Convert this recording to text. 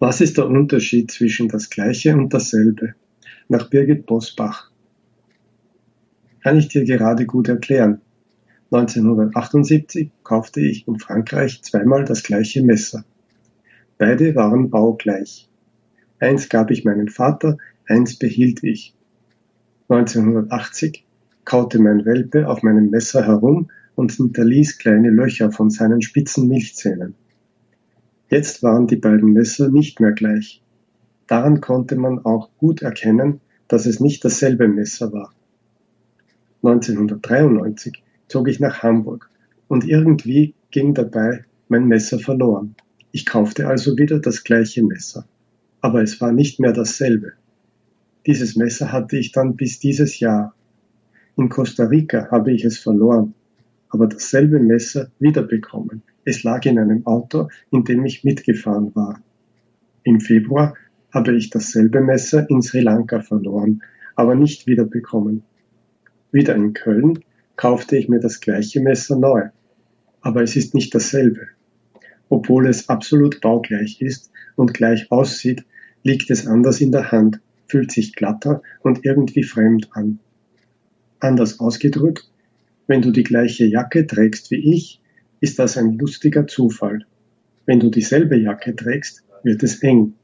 Was ist der Unterschied zwischen das Gleiche und dasselbe? Nach Birgit Bosbach. Kann ich dir gerade gut erklären. 1978 kaufte ich in Frankreich zweimal das gleiche Messer. Beide waren baugleich. Eins gab ich meinem Vater, eins behielt ich. 1980 kaute mein Welpe auf meinem Messer herum und hinterließ kleine Löcher von seinen spitzen Milchzähnen. Jetzt waren die beiden Messer nicht mehr gleich. Daran konnte man auch gut erkennen, dass es nicht dasselbe Messer war. 1993 zog ich nach Hamburg und irgendwie ging dabei mein Messer verloren. Ich kaufte also wieder das gleiche Messer, aber es war nicht mehr dasselbe. Dieses Messer hatte ich dann bis dieses Jahr. In Costa Rica habe ich es verloren, aber dasselbe Messer wiederbekommen. Es lag in einem Auto, in dem ich mitgefahren war. Im Februar habe ich dasselbe Messer in Sri Lanka verloren, aber nicht wiederbekommen. Wieder in Köln kaufte ich mir das gleiche Messer neu, aber es ist nicht dasselbe. Obwohl es absolut baugleich ist und gleich aussieht, liegt es anders in der Hand, fühlt sich glatter und irgendwie fremd an. Anders ausgedrückt, wenn du die gleiche Jacke trägst wie ich, ist das ein lustiger Zufall. Wenn du dieselbe Jacke trägst, wird es eng.